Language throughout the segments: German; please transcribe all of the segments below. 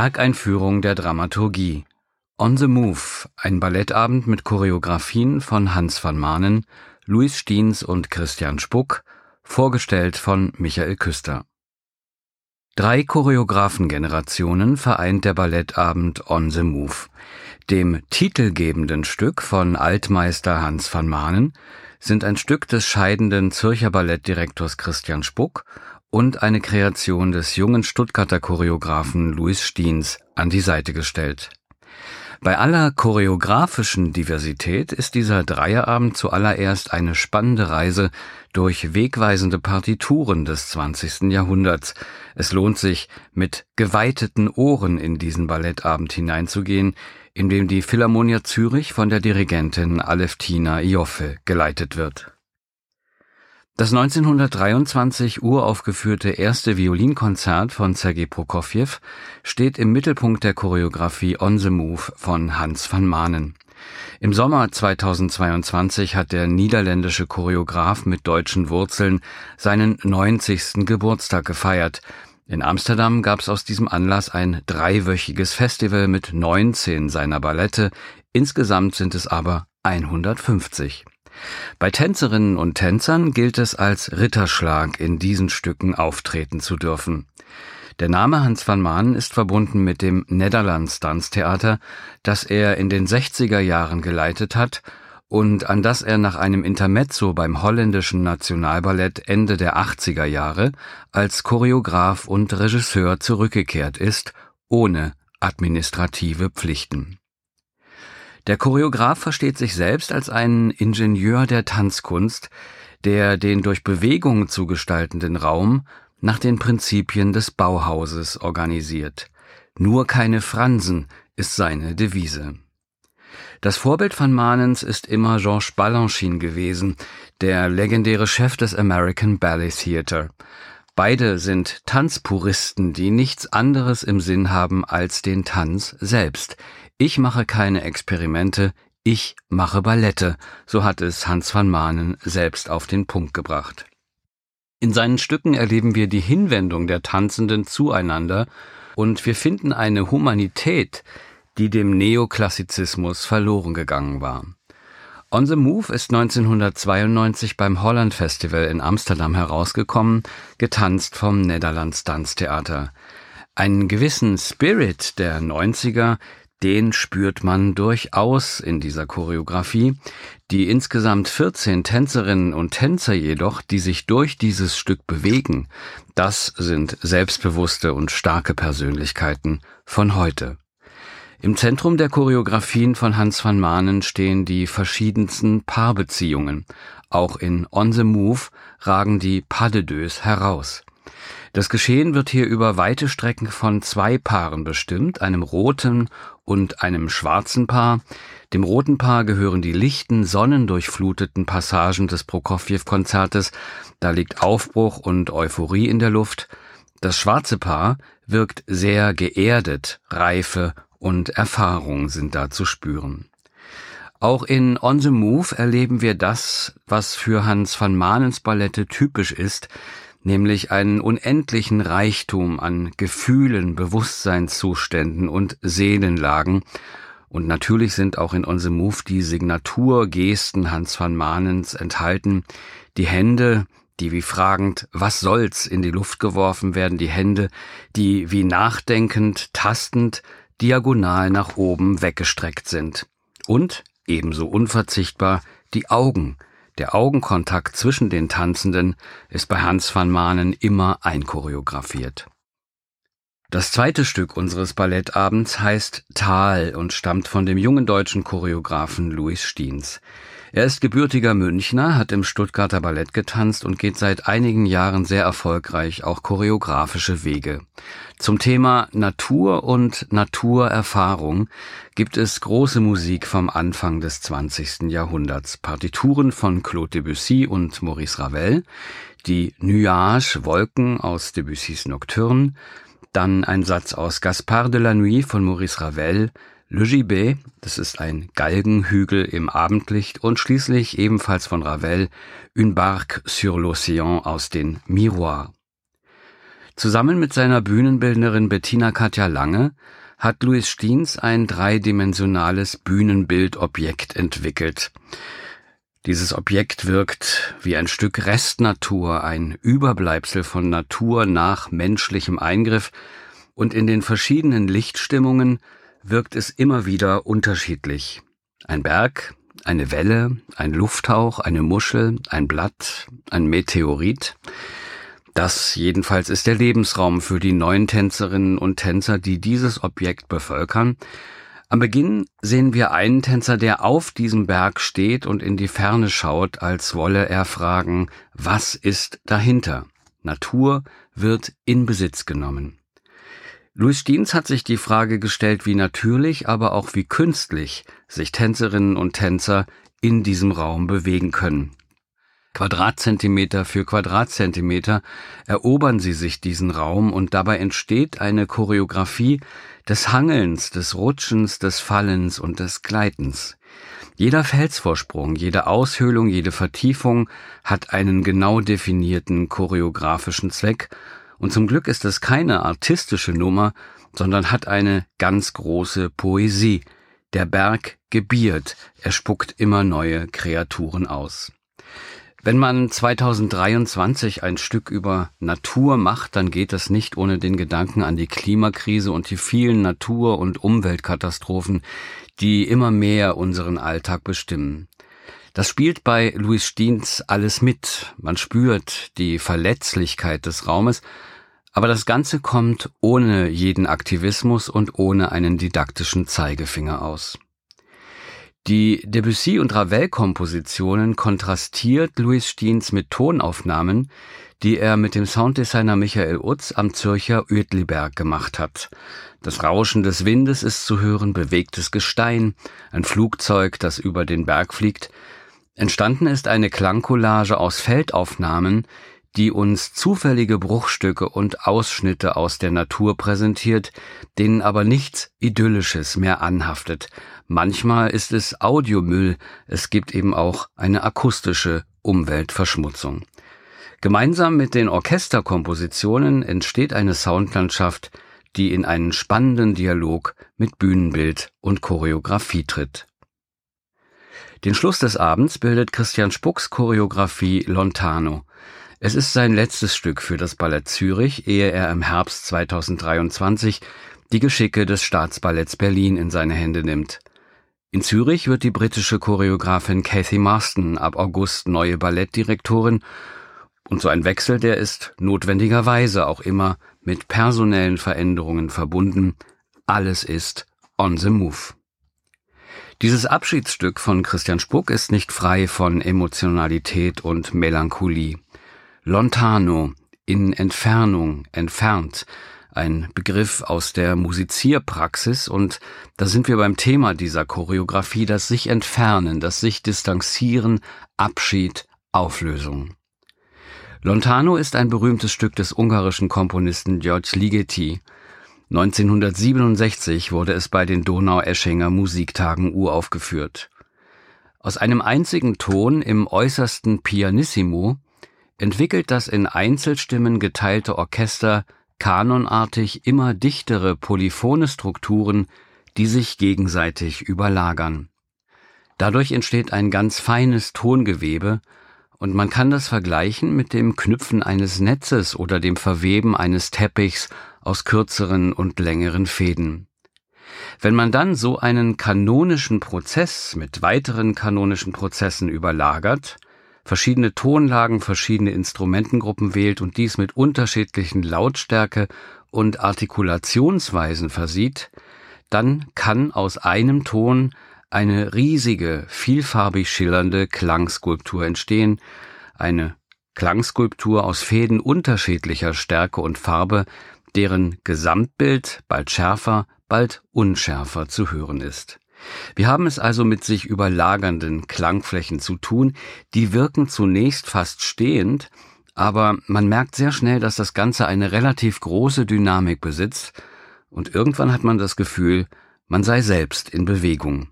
Werkeinführung der Dramaturgie. On the Move, ein Ballettabend mit Choreografien von Hans van Maanen, Louis Stiens und Christian Spuck, vorgestellt von Michael Küster. Drei Choreografengenerationen vereint der Ballettabend On the Move. Dem titelgebenden Stück von Altmeister Hans van Maanen sind ein Stück des scheidenden Zürcher Ballettdirektors Christian Spuck und eine Kreation des jungen Stuttgarter Choreografen Louis Stiens an die Seite gestellt. Bei aller choreografischen Diversität ist dieser Dreierabend zuallererst eine spannende Reise durch wegweisende Partituren des 20. Jahrhunderts. Es lohnt sich, mit geweiteten Ohren in diesen Ballettabend hineinzugehen, in dem die Philharmonia Zürich von der Dirigentin Aleftina Ioffe geleitet wird. Das 1923 uraufgeführte erste Violinkonzert von Sergei Prokofjew steht im Mittelpunkt der Choreografie On the Move von Hans van Maanen. Im Sommer 2022 hat der niederländische Choreograf mit deutschen Wurzeln seinen 90. Geburtstag gefeiert. In Amsterdam gab es aus diesem Anlass ein dreiwöchiges Festival mit 19 seiner Ballette, insgesamt sind es aber 150. Bei Tänzerinnen und Tänzern gilt es als Ritterschlag, in diesen Stücken auftreten zu dürfen. Der Name Hans van Maan ist verbunden mit dem Netherlands Tanztheater, das er in den 60er Jahren geleitet hat und an das er nach einem Intermezzo beim holländischen Nationalballett Ende der 80er Jahre als Choreograf und Regisseur zurückgekehrt ist, ohne administrative Pflichten. Der Choreograf versteht sich selbst als einen Ingenieur der Tanzkunst, der den durch Bewegung zu gestaltenden Raum nach den Prinzipien des Bauhauses organisiert. Nur keine Fransen ist seine Devise. Das Vorbild von Manens ist immer Georges Balanchine gewesen, der legendäre Chef des American Ballet Theatre. Beide sind Tanzpuristen, die nichts anderes im Sinn haben als den Tanz selbst, ich mache keine Experimente, ich mache Ballette, so hat es Hans van Maanen selbst auf den Punkt gebracht. In seinen Stücken erleben wir die Hinwendung der Tanzenden zueinander und wir finden eine Humanität, die dem Neoklassizismus verloren gegangen war. On the Move ist 1992 beim Holland Festival in Amsterdam herausgekommen, getanzt vom Netherlands Tanztheater. Einen gewissen Spirit der 90er, den spürt man durchaus in dieser Choreografie. Die insgesamt 14 Tänzerinnen und Tänzer jedoch, die sich durch dieses Stück bewegen, das sind selbstbewusste und starke Persönlichkeiten von heute. Im Zentrum der Choreografien von Hans van Maanen stehen die verschiedensten Paarbeziehungen. Auch in On the Move ragen die Pas de deux heraus. Das Geschehen wird hier über weite Strecken von zwei Paaren bestimmt, einem roten und einem schwarzen Paar. Dem roten Paar gehören die lichten, sonnendurchfluteten Passagen des Prokofjew-Konzertes. Da liegt Aufbruch und Euphorie in der Luft. Das schwarze Paar wirkt sehr geerdet, Reife und Erfahrung sind da zu spüren. Auch in On the Move erleben wir das, was für Hans van Maanens Ballette typisch ist, nämlich einen unendlichen Reichtum an Gefühlen, Bewusstseinszuständen und Seelenlagen. Und natürlich sind auch in the Move die Signaturgesten Hans van Maanens enthalten. Die Hände, die wie fragend, was soll's, in die Luft geworfen werden, die Hände, die wie nachdenkend, tastend, diagonal nach oben weggestreckt sind. Und, ebenso unverzichtbar, die Augen, der Augenkontakt zwischen den Tanzenden ist bei Hans van Maanen immer einchoreografiert. Das zweite Stück unseres Ballettabends heißt Tal und stammt von dem jungen deutschen Choreografen Louis Stiens. Er ist gebürtiger Münchner, hat im Stuttgarter Ballett getanzt und geht seit einigen Jahren sehr erfolgreich auch choreografische Wege. Zum Thema Natur und Naturerfahrung gibt es große Musik vom Anfang des 20. Jahrhunderts. Partituren von Claude Debussy und Maurice Ravel, die Nuage Wolken aus Debussys Nocturne, dann ein Satz aus Gaspard de la Nuit von Maurice Ravel, Le Gibet, das ist ein Galgenhügel im Abendlicht und schließlich ebenfalls von Ravel Une barque sur l'océan aus den Miroirs. Zusammen mit seiner Bühnenbildnerin Bettina Katja Lange hat Louis Stiens ein dreidimensionales Bühnenbildobjekt entwickelt. Dieses Objekt wirkt wie ein Stück Restnatur, ein Überbleibsel von Natur nach menschlichem Eingriff, und in den verschiedenen Lichtstimmungen wirkt es immer wieder unterschiedlich. Ein Berg, eine Welle, ein Lufthauch, eine Muschel, ein Blatt, ein Meteorit. Das jedenfalls ist der Lebensraum für die neuen Tänzerinnen und Tänzer, die dieses Objekt bevölkern. Am Beginn sehen wir einen Tänzer, der auf diesem Berg steht und in die Ferne schaut, als wolle er fragen, was ist dahinter? Natur wird in Besitz genommen. Louis Stiens hat sich die Frage gestellt, wie natürlich, aber auch wie künstlich sich Tänzerinnen und Tänzer in diesem Raum bewegen können. Quadratzentimeter für Quadratzentimeter erobern sie sich diesen Raum und dabei entsteht eine Choreografie des Hangelns, des Rutschens, des Fallens und des Gleitens. Jeder Felsvorsprung, jede Aushöhlung, jede Vertiefung hat einen genau definierten choreografischen Zweck und zum Glück ist es keine artistische Nummer, sondern hat eine ganz große Poesie. Der Berg gebiert, er spuckt immer neue Kreaturen aus. Wenn man 2023 ein Stück über Natur macht, dann geht es nicht ohne den Gedanken an die Klimakrise und die vielen Natur- und Umweltkatastrophen, die immer mehr unseren Alltag bestimmen. Das spielt bei Louis Stiens alles mit. Man spürt die Verletzlichkeit des Raumes, aber das Ganze kommt ohne jeden Aktivismus und ohne einen didaktischen Zeigefinger aus. Die Debussy- und Ravel-Kompositionen kontrastiert Louis Stiens mit Tonaufnahmen, die er mit dem Sounddesigner Michael Utz am Zürcher Uetliberg gemacht hat. Das Rauschen des Windes ist zu hören, bewegtes Gestein, ein Flugzeug, das über den Berg fliegt. Entstanden ist eine Klangcollage aus Feldaufnahmen, die uns zufällige Bruchstücke und Ausschnitte aus der Natur präsentiert, denen aber nichts Idyllisches mehr anhaftet. Manchmal ist es Audiomüll, es gibt eben auch eine akustische Umweltverschmutzung. Gemeinsam mit den Orchesterkompositionen entsteht eine Soundlandschaft, die in einen spannenden Dialog mit Bühnenbild und Choreografie tritt. Den Schluss des Abends bildet Christian Spucks Choreografie Lontano. Es ist sein letztes Stück für das Ballett Zürich, ehe er im Herbst 2023 die Geschicke des Staatsballetts Berlin in seine Hände nimmt. In Zürich wird die britische Choreografin Cathy Marston ab August neue Ballettdirektorin und so ein Wechsel, der ist notwendigerweise auch immer mit personellen Veränderungen verbunden. Alles ist on the move. Dieses Abschiedsstück von Christian Spuck ist nicht frei von Emotionalität und Melancholie. Lontano, in Entfernung, entfernt, ein Begriff aus der Musizierpraxis und da sind wir beim Thema dieser Choreografie, das sich entfernen, das sich distanzieren, Abschied, Auflösung. Lontano ist ein berühmtes Stück des ungarischen Komponisten George Ligeti. 1967 wurde es bei den Donau-Eschinger Musiktagen uraufgeführt. Aus einem einzigen Ton im äußersten Pianissimo entwickelt das in Einzelstimmen geteilte Orchester kanonartig immer dichtere polyphone Strukturen, die sich gegenseitig überlagern. Dadurch entsteht ein ganz feines Tongewebe, und man kann das vergleichen mit dem Knüpfen eines Netzes oder dem Verweben eines Teppichs aus kürzeren und längeren Fäden. Wenn man dann so einen kanonischen Prozess mit weiteren kanonischen Prozessen überlagert, verschiedene Tonlagen, verschiedene Instrumentengruppen wählt und dies mit unterschiedlichen Lautstärke und Artikulationsweisen versieht, dann kann aus einem Ton eine riesige, vielfarbig schillernde Klangskulptur entstehen, eine Klangskulptur aus Fäden unterschiedlicher Stärke und Farbe, deren Gesamtbild bald schärfer, bald unschärfer zu hören ist. Wir haben es also mit sich überlagernden Klangflächen zu tun, die wirken zunächst fast stehend, aber man merkt sehr schnell, dass das Ganze eine relativ große Dynamik besitzt, und irgendwann hat man das Gefühl, man sei selbst in Bewegung.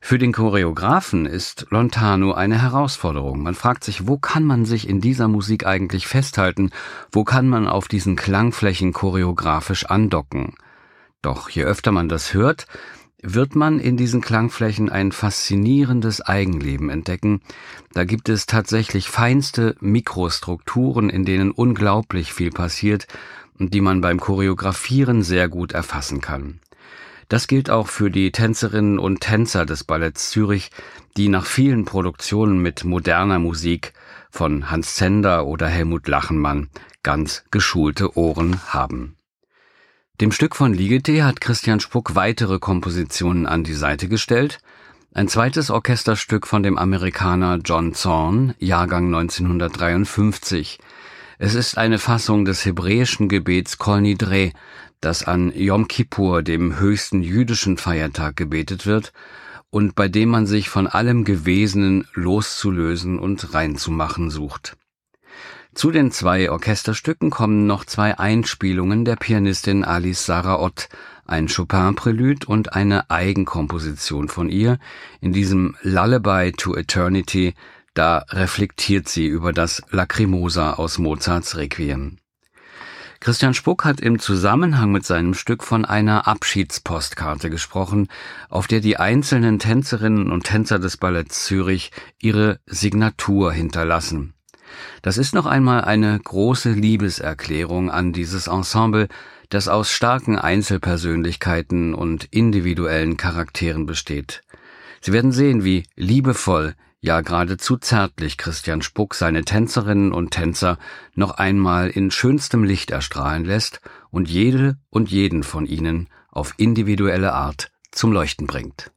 Für den Choreografen ist Lontano eine Herausforderung. Man fragt sich, wo kann man sich in dieser Musik eigentlich festhalten? Wo kann man auf diesen Klangflächen choreografisch andocken? Doch je öfter man das hört, wird man in diesen Klangflächen ein faszinierendes Eigenleben entdecken. Da gibt es tatsächlich feinste Mikrostrukturen, in denen unglaublich viel passiert und die man beim Choreografieren sehr gut erfassen kann. Das gilt auch für die Tänzerinnen und Tänzer des Balletts Zürich, die nach vielen Produktionen mit moderner Musik von Hans Zender oder Helmut Lachenmann ganz geschulte Ohren haben. Dem Stück von Ligeti hat Christian Spuck weitere Kompositionen an die Seite gestellt. Ein zweites Orchesterstück von dem Amerikaner John Zorn, Jahrgang 1953. Es ist eine Fassung des hebräischen Gebets Kol Nidre, das an Yom Kippur, dem höchsten jüdischen Feiertag, gebetet wird und bei dem man sich von allem Gewesenen loszulösen und reinzumachen sucht. Zu den zwei Orchesterstücken kommen noch zwei Einspielungen der Pianistin Alice Sarah Ott, ein Chopin-Prälud und eine Eigenkomposition von ihr. In diesem Lullaby to Eternity, da reflektiert sie über das Lacrimosa aus Mozarts Requiem. Christian Spuck hat im Zusammenhang mit seinem Stück von einer Abschiedspostkarte gesprochen, auf der die einzelnen Tänzerinnen und Tänzer des Balletts Zürich ihre Signatur hinterlassen. Das ist noch einmal eine große Liebeserklärung an dieses Ensemble, das aus starken Einzelpersönlichkeiten und individuellen Charakteren besteht. Sie werden sehen, wie liebevoll ja geradezu zärtlich Christian Spuck seine Tänzerinnen und Tänzer noch einmal in schönstem Licht erstrahlen lässt und jede und jeden von ihnen auf individuelle Art zum Leuchten bringt.